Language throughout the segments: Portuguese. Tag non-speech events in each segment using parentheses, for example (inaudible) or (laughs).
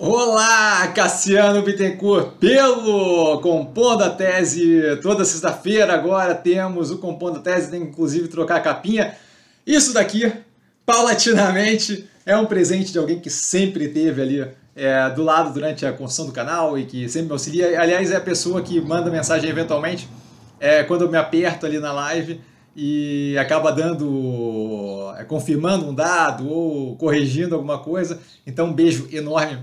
Olá, Cassiano Bittencourt, pelo Compondo a Tese. Toda sexta-feira agora temos o Compondo a Tese, tem inclusive trocar a capinha. Isso daqui, paulatinamente, é um presente de alguém que sempre teve ali é, do lado durante a construção do canal e que sempre me auxilia. Aliás, é a pessoa que manda mensagem eventualmente é, quando eu me aperto ali na live e acaba dando, é, confirmando um dado ou corrigindo alguma coisa. Então, um beijo enorme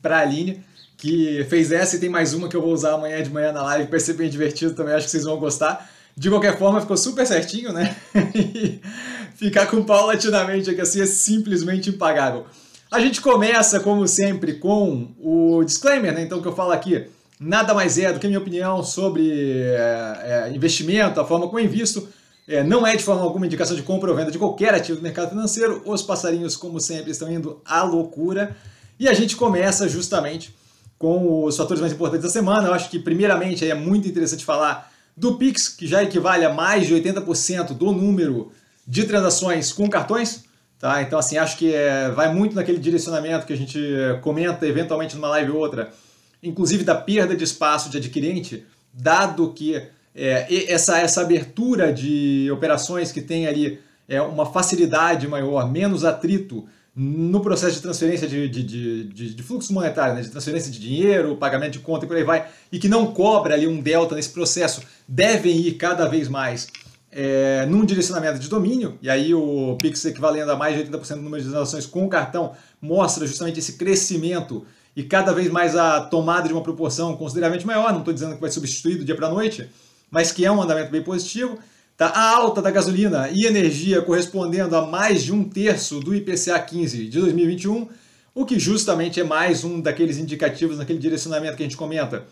para a Aline, que fez essa e tem mais uma que eu vou usar amanhã de manhã na live, vai ser bem divertido também, acho que vocês vão gostar. De qualquer forma, ficou super certinho, né? (laughs) Ficar com paulatinamente aqui assim é simplesmente impagável. A gente começa, como sempre, com o disclaimer, né? Então, que eu falo aqui nada mais é do que a minha opinião sobre é, é, investimento, a forma como eu invisto. É, não é de forma alguma indicação de compra ou venda de qualquer ativo do mercado financeiro. Os passarinhos, como sempre, estão indo à loucura. E a gente começa justamente com os fatores mais importantes da semana. Eu acho que, primeiramente, é muito interessante falar do Pix, que já equivale a mais de 80% do número de transações com cartões. Tá? Então, assim, acho que é, vai muito naquele direcionamento que a gente comenta eventualmente numa live ou outra, inclusive da perda de espaço de adquirente, dado que é, essa, essa abertura de operações que tem ali é, uma facilidade maior, menos atrito no processo de transferência de, de, de, de fluxo monetário, né, de transferência de dinheiro, pagamento de conta e por aí vai, e que não cobra ali um delta nesse processo, devem ir cada vez mais é, num direcionamento de domínio, e aí o Pix equivalendo a mais de 80% do número de transações com o cartão mostra justamente esse crescimento e cada vez mais a tomada de uma proporção consideravelmente maior, não estou dizendo que vai substituir do dia para a noite, mas que é um andamento bem positivo. Tá? A alta da gasolina e energia correspondendo a mais de um terço do IPCA 15 de 2021, o que justamente é mais um daqueles indicativos naquele direcionamento que a gente comenta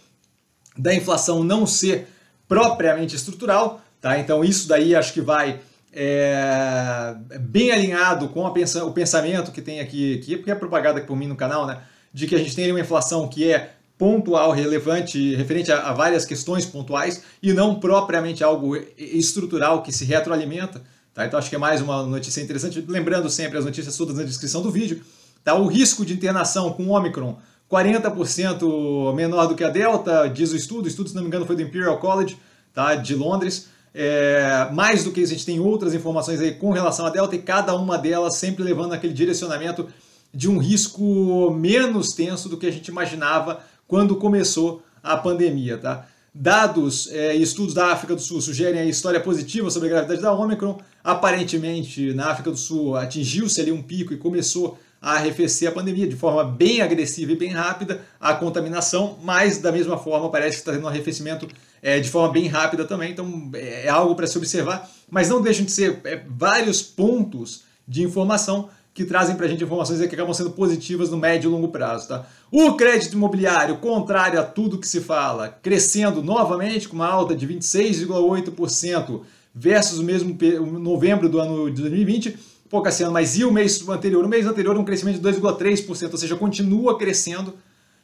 da inflação não ser propriamente estrutural, Tá? Então isso daí acho que vai é, bem alinhado com o pensamento que tem aqui, que é propagado por mim no canal, né? de que a gente tem uma inflação que é pontual, relevante, referente a, a, várias questões pontuais e não propriamente algo estrutural que se retroalimenta. Tá? Então acho que é mais uma notícia interessante. Lembrando sempre as notícias todas na descrição do vídeo. Tá? O risco de internação com Omicron, 40% menor do que a Delta, diz o estudo. O estudo, se não me engano, foi do Imperial College tá? de Londres. É, mais do que isso, a gente tem outras informações aí com relação à Delta e cada uma delas sempre levando aquele direcionamento de um risco menos tenso do que a gente imaginava quando começou a pandemia. Tá? Dados é, e estudos da África do Sul sugerem a história positiva sobre a gravidade da Omicron. Aparentemente, na África do Sul atingiu-se ali um pico e começou a arrefecer a pandemia de forma bem agressiva e bem rápida, a contaminação, mas da mesma forma parece que está tendo um arrefecimento é, de forma bem rápida também, então é, é algo para se observar, mas não deixam de ser é, vários pontos de informação que trazem para a gente informações que acabam sendo positivas no médio e longo prazo. Tá? O crédito imobiliário, contrário a tudo que se fala, crescendo novamente com uma alta de 26,8% versus o mesmo novembro do ano de 2020. Pô, Cassiano, mas e o mês anterior? O mês anterior um crescimento de 2,3%, ou seja, continua crescendo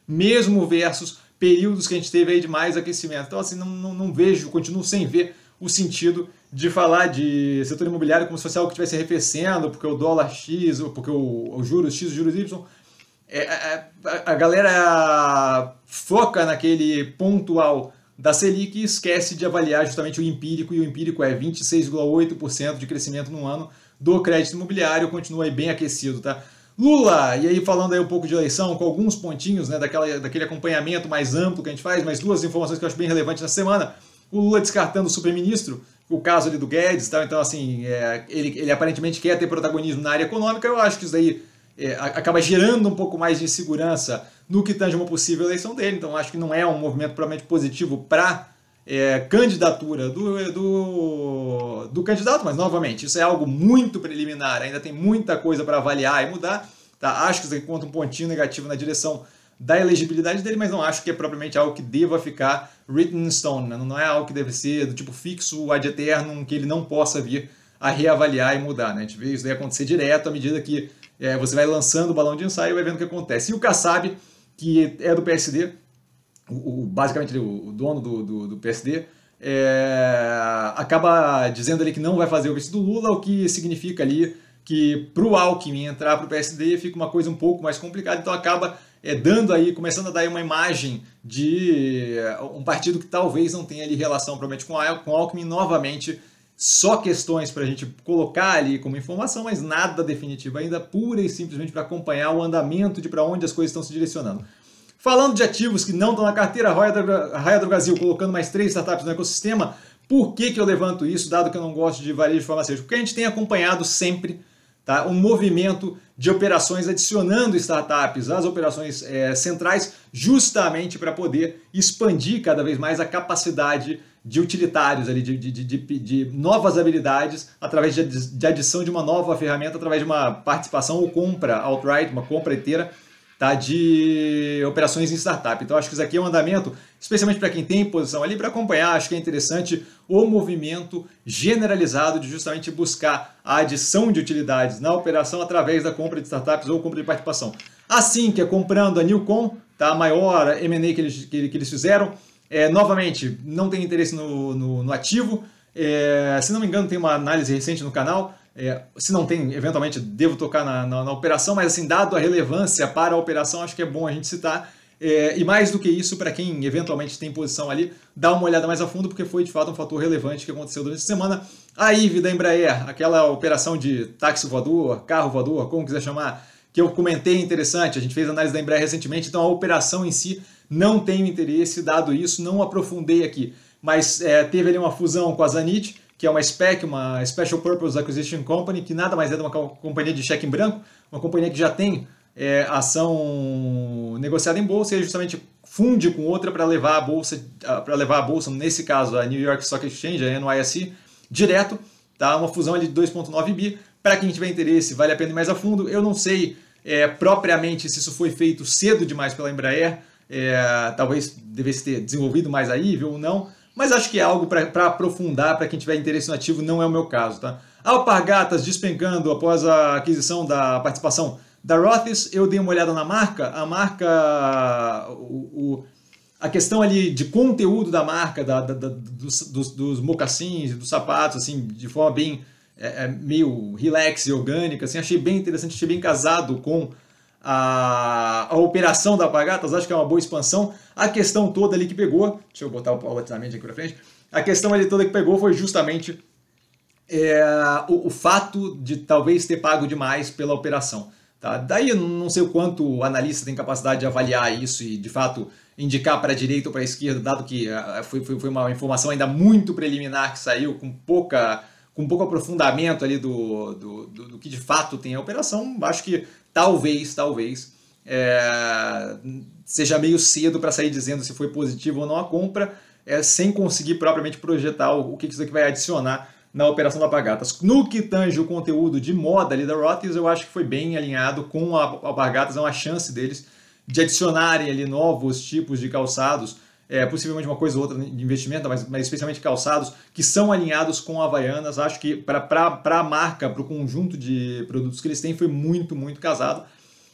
mesmo versus períodos que a gente teve aí de mais aquecimento. Então, assim, não, não, não vejo, continuo sem ver o sentido de falar de setor imobiliário como se fosse algo que estivesse arrefecendo, porque o dólar X, ou porque o, o juros X, o juros Y. É, é, a, a galera foca naquele pontual da Selic e esquece de avaliar justamente o empírico, e o empírico é 26,8% de crescimento no ano do crédito imobiliário, continua aí bem aquecido, tá? Lula, e aí falando aí um pouco de eleição, com alguns pontinhos, né, daquela, daquele acompanhamento mais amplo que a gente faz, mas duas informações que eu acho bem relevantes na semana. O Lula descartando o super-ministro, o caso ali do Guedes, então assim, é, ele, ele aparentemente quer ter protagonismo na área econômica, eu acho que isso daí é, acaba gerando um pouco mais de segurança no que tange uma possível eleição dele, então acho que não é um movimento provavelmente positivo para é, candidatura do, do, do, candidato, mas novamente, isso é algo muito preliminar, ainda tem muita coisa para avaliar e mudar. Tá? Acho que isso aqui conta um pontinho negativo na direção da elegibilidade dele, mas não acho que é propriamente algo que deva ficar written in stone, né? não é algo que deve ser do tipo fixo, ad eternum, que ele não possa vir a reavaliar e mudar. Né? A gente vê isso daí acontecer direto à medida que é, você vai lançando o balão de ensaio e vai vendo o que acontece. E o Kassab, que é do PSD, o, o, basicamente o, dono do, do, do PSD, é, acaba dizendo ali que não vai fazer o vice do Lula, o que significa ali que para o Alckmin entrar para o PSD fica uma coisa um pouco mais complicada, então acaba é, dando aí, começando a dar uma imagem de é, um partido que talvez não tenha ali relação provavelmente com, a, com Alckmin novamente, só questões para a gente colocar ali como informação, mas nada definitivo ainda, pura e simplesmente para acompanhar o andamento de para onde as coisas estão se direcionando. Falando de ativos que não estão na carteira, a Raia do Brasil colocando mais três startups no ecossistema, por que, que eu levanto isso, dado que eu não gosto de varejo farmacêutico? Porque a gente tem acompanhado sempre tá, um movimento de operações adicionando startups às operações é, centrais, justamente para poder expandir cada vez mais a capacidade de utilitários, ali, de, de, de, de novas habilidades, através de, adição de uma nova ferramenta, através de uma participação ou compra outright, uma compra inteira tá, de operações em startup. Então acho que isso aqui é um andamento, especialmente para quem tem posição ali, para acompanhar, acho que é interessante o movimento generalizado de justamente buscar a adição de utilidades na operação através da compra de startups ou compra de participação. Assim que é comprando a Newcom, tá, a maior M&A que eles, que, que eles fizeram, é, novamente, não tem interesse no, no, no ativo, é, se não me engano tem uma análise recente no canal, é, se não tem, eventualmente devo tocar na, na, na, operação, mas assim, dado a relevância para a operação, acho que é bom a gente citar. É, e mais do que isso, para quem eventualmente tem posição ali, dá uma olhada mais a fundo, porque foi de fato um fator relevante que aconteceu durante a semana. A IVE da Embraer, aquela operação de táxi voador, carro voador, como quiser chamar, que eu comentei interessante, a gente fez análise da Embraer recentemente, então a operação em si não tenho interesse, dado isso, não aprofundei aqui. Mas é, teve ali uma fusão com a Zanit, que é uma SPEC, uma Special Purpose Acquisition Company, que nada mais é de uma companhia de cheque em branco, uma companhia que já tem é, ação negociada em bolsa e justamente funde com outra para levar a bolsa, para levar a bolsa, nesse caso a New York Stock Exchange, a NYSE, direto, tá? Uma fusão ali de 2.9 bi. Para quem tiver interesse, vale a pena ir mais a fundo. Eu não sei é, propriamente se isso foi feito cedo demais pela Embraer, é, talvez devesse ter desenvolvido mais aí, viu ou não, mas acho que é algo para aprofundar, para quem tiver interesse no ativo, não é o meu caso. Tá? Alpargatas despencando após a aquisição da participação da Rothes, eu dei uma olhada na marca, a marca, o, o a questão ali de conteúdo da marca, da, da, da dos, dos, dos mocassins, dos sapatos, assim, de forma bem, é, é, meio relax e orgânica, assim, achei bem interessante, achei bem casado com a, a operação da Alpargatas, acho que é uma boa expansão. A questão toda ali que pegou, deixa eu botar paulatinamente aqui para frente, a questão ali toda que pegou foi justamente é, o, o, fato de talvez ter pago demais pela operação. Tá? Daí não sei o quanto o analista tem capacidade de avaliar isso e de fato indicar para a direita ou para a esquerda, dado que uh, foi, foi, foi, uma informação ainda muito preliminar que saiu com pouca com pouco aprofundamento ali do, do, do, do que de fato tem a operação, acho que talvez, talvez, é, seja meio cedo para sair dizendo se foi positivo ou não a compra, é, sem conseguir propriamente projetar o, o que isso aqui vai adicionar na operação da Pagatas. No que tange o conteúdo de moda ali da Rothes, eu acho que foi bem alinhado com a, a Pagatas, é uma chance deles de adicionarem ali novos tipos de calçados, é, possivelmente uma coisa ou outra de investimento, mas, mas especialmente calçados, que são alinhados com Havaianas. Acho que para a marca, para o conjunto de produtos que eles têm, foi muito, muito casado.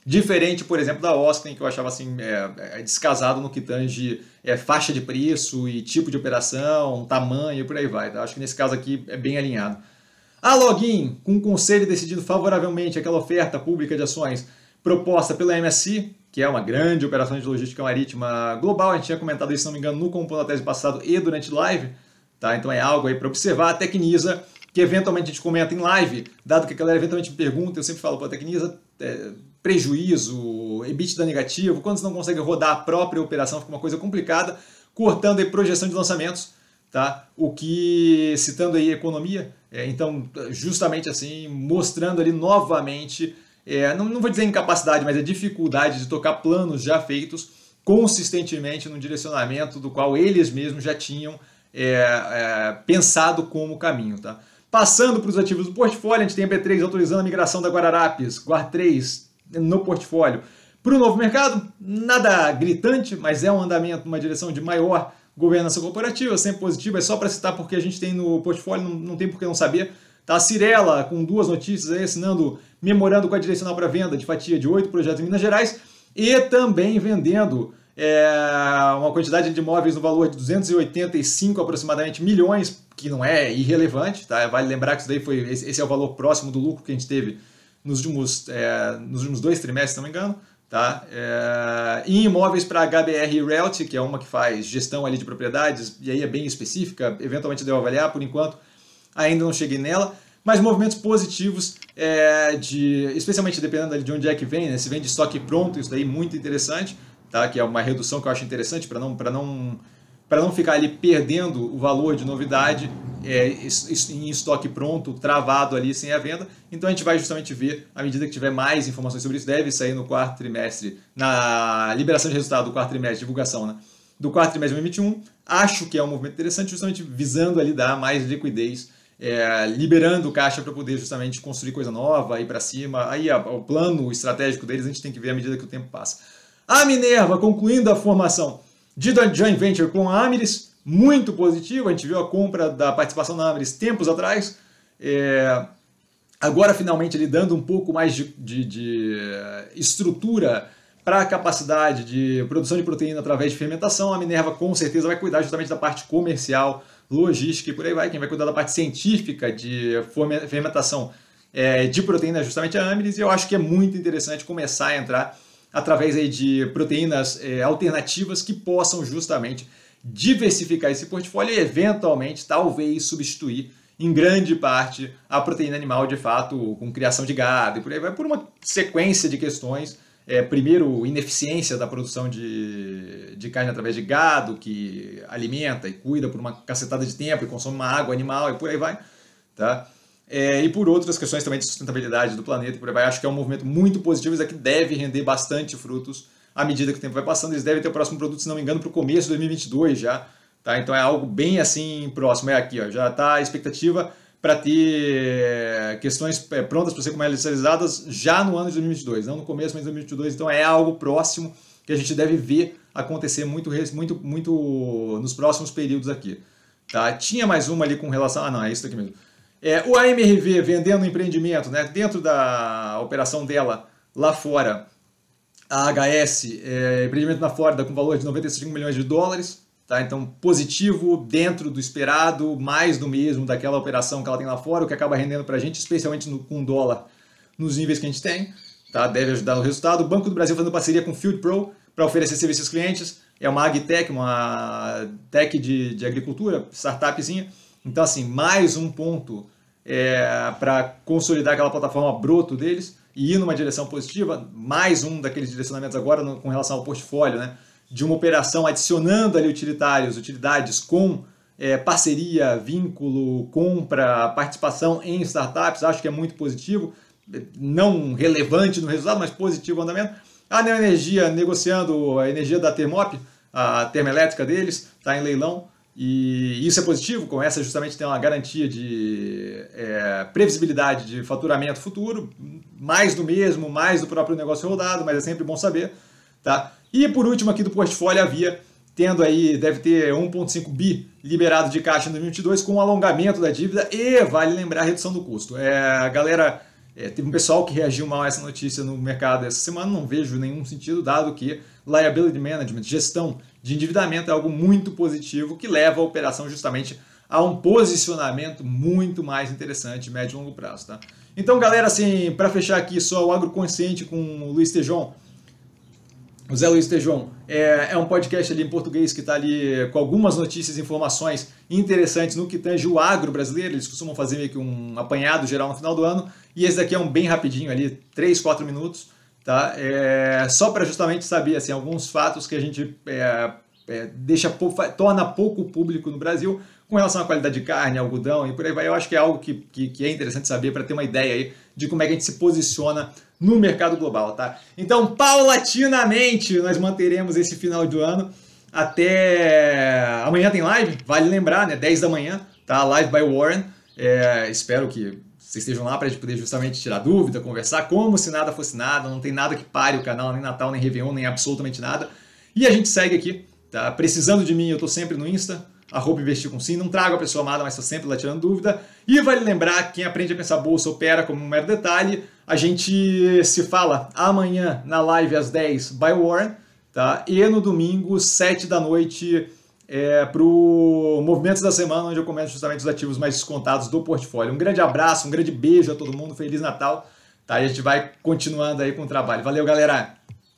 Diferente, por exemplo, da Austin, que eu achava assim, é, é descasado no que tange é, faixa de preço e tipo de operação, tamanho e por aí vai. Tá? Acho que nesse caso aqui é bem alinhado. A Login, com o conselho decidido favoravelmente aquela oferta pública de ações proposta pela MSI, que é uma grande operação de logística marítima global. A gente tinha comentado isso, se não me engano, no Compondo da Tese passado e durante live. Tá? Então é algo aí para observar. A Tecnisa, que eventualmente a gente comenta em live, dado que a galera eventualmente me pergunta, eu sempre falo a Tecnisa, é, prejuízo, EBITDA negativo, quando você não consegue rodar a própria operação, fica uma coisa complicada, cortando aí projeção de lançamentos, tá? O que, citando aí economia, é, então, justamente assim, mostrando ali novamente é, não, não vou dizer incapacidade, mas a dificuldade de tocar planos já feitos consistentemente no direcionamento do qual eles mesmos já tinham é, é, pensado como caminho. Tá? Passando para os ativos do portfólio, a gente tem a B3 autorizando a migração da Guararapes, Guar 3 no portfólio. Para o novo mercado, nada gritante, mas é um andamento numa direção de maior governança corporativa, sempre positivo, é só para citar porque a gente tem no portfólio, não, não tem por que não saber. Tá? A Cirela, com duas notícias aí, assinando memorando com a direcional para venda de fatia de oito projetos em Minas Gerais e também vendendo é, uma quantidade de imóveis no valor de 285 aproximadamente milhões, que não é irrelevante, tá? Vale lembrar que isso daí foi, esse é o valor próximo do lucro que a gente teve nos últimos, é, nos últimos dois trimestres, se não me engano. Tá? É, e imóveis para HBR Realty, que é uma que faz gestão ali de propriedades, e aí é bem específica, eventualmente devo avaliar, por enquanto ainda não cheguei nela, mas movimentos positivos, é, de, especialmente dependendo de onde é que vem, né? se vem de estoque pronto, isso daí muito interessante, tá? que é uma redução que eu acho interessante para não, não não ficar ali perdendo o valor de novidade é, em estoque pronto, travado ali sem a venda. Então a gente vai justamente ver, à medida que tiver mais informações sobre isso, deve sair no quarto trimestre, na liberação de resultado do quarto trimestre, divulgação, né? Do quarto trimestre de 2021. Acho que é um movimento interessante, justamente visando ali dar mais liquidez, é, liberando caixa para poder justamente construir coisa nova, ir para cima. Aí o plano estratégico deles a gente tem que ver à medida que o tempo passa. A Minerva, concluindo a formação de joint venture com a Amiris, muito positivo. A gente viu a compra da participação da Amiris tempos atrás. É, agora, finalmente, ele dando um pouco mais de, de, de estrutura para a capacidade de produção de proteína através de fermentação. A Minerva, com certeza, vai cuidar justamente da parte comercial, logística e por aí vai. Quem vai cuidar da parte científica de fermentação é, de proteína é justamente a Amiris. E eu acho que é muito interessante começar a entrar através aí de proteínas é, alternativas que possam justamente diversificar esse portfólio e eventualmente talvez substituir em grande parte a proteína animal de fato com criação de gado e por aí vai por uma sequência de questões. É, primeiro ineficiência da produção de, de carne através de gado que alimenta e cuida por uma cacetada de tempo e consome uma água animal e por aí vai tá é, e por outras questões também de sustentabilidade do planeta, por aí vai. Acho que é um movimento muito positivo, isso aqui deve render bastante frutos à medida que o tempo vai passando. Eles devem ter o próximo produto, se não me engano, para o começo de 2022 já. Tá? Então é algo bem assim próximo. É aqui, ó, já está a expectativa para ter questões é, prontas para ser comercializadas já no ano de 2022, não no começo, mas em 2022. Então é algo próximo que a gente deve ver acontecer muito, muito, muito nos próximos períodos aqui. Tá? Tinha mais uma ali com relação. Ah, não, é isso aqui mesmo. É, o AMRV vendendo empreendimento, né, dentro da operação dela lá fora, a HS, é, empreendimento na Flórida com valor de 95 milhões de dólares, tá? então positivo, dentro do esperado, mais do mesmo daquela operação que ela tem lá fora, o que acaba rendendo para a gente, especialmente no, com dólar, nos níveis que a gente tem, tá? deve ajudar no resultado. O Banco do Brasil fazendo parceria com o Field Pro para oferecer serviços aos clientes, é uma agtech, uma tech de, de agricultura, startupzinha, então assim, mais um ponto é, para consolidar aquela plataforma broto deles e ir numa direção positiva. Mais um daqueles direcionamentos agora no, com relação ao portfólio, né? de uma operação adicionando ali utilitários, utilidades com é, parceria, vínculo, compra, participação em startups. Acho que é muito positivo, não relevante no resultado, mas positivo o andamento. A Neoenergia negociando a energia da Termop, a termoelétrica deles, está em leilão. E isso é positivo, com essa justamente tem uma garantia de é, previsibilidade de faturamento futuro, mais do mesmo, mais do próprio negócio rodado, mas é sempre bom saber. Tá? E por último aqui do portfólio havia tendo aí, deve ter 1,5 bi liberado de caixa em 2022 com alongamento da dívida e, vale lembrar, a redução do custo. É, a galera, é, teve um pessoal que reagiu mal a essa notícia no mercado essa semana, não vejo nenhum sentido, dado que liability management, gestão de endividamento é algo muito positivo que leva a operação justamente a um posicionamento muito mais interessante médio e longo prazo, tá? Então, galera, assim, para fechar aqui só o Agroconsciente com o Luiz Tejon, o Zé Luiz Tejon, é, é um podcast ali em português que está ali com algumas notícias e informações interessantes no que tange o agro brasileiro. Eles costumam fazer meio que um apanhado geral no final do ano. E esse daqui é um bem rapidinho ali, 3, 4 minutos, tá? É, só para justamente saber assim, alguns fatos que a gente é, é, deixa, torna pouco público no Brasil com relação à qualidade de carne, algodão e por aí vai. Eu acho que é algo que, que, que é interessante saber para ter uma ideia aí de como é que a gente se posiciona no mercado global, tá? Então, paulatinamente, nós manteremos esse final do ano até amanhã tem live, vale lembrar, né? 10 da manhã, tá? Live by Warren. É, espero que vocês estejam lá para a gente poder justamente tirar dúvida, conversar como se nada fosse nada, não tem nada que pare o canal, nem Natal, nem Réveillon, nem absolutamente nada. E a gente segue aqui, tá? Precisando de mim, eu tô sempre no Insta, arroba investir com sim, não trago a pessoa amada, mas estou sempre lá tirando dúvida. E vale lembrar que quem aprende a pensar bolsa opera como um mero detalhe. A gente se fala amanhã na live às 10 by Warren, tá? E no domingo, 7 da noite, é, para o Movimentos da Semana, onde eu comento justamente os ativos mais descontados do portfólio. Um grande abraço, um grande beijo a todo mundo, Feliz Natal. Tá? A gente vai continuando aí com o trabalho. Valeu, galera!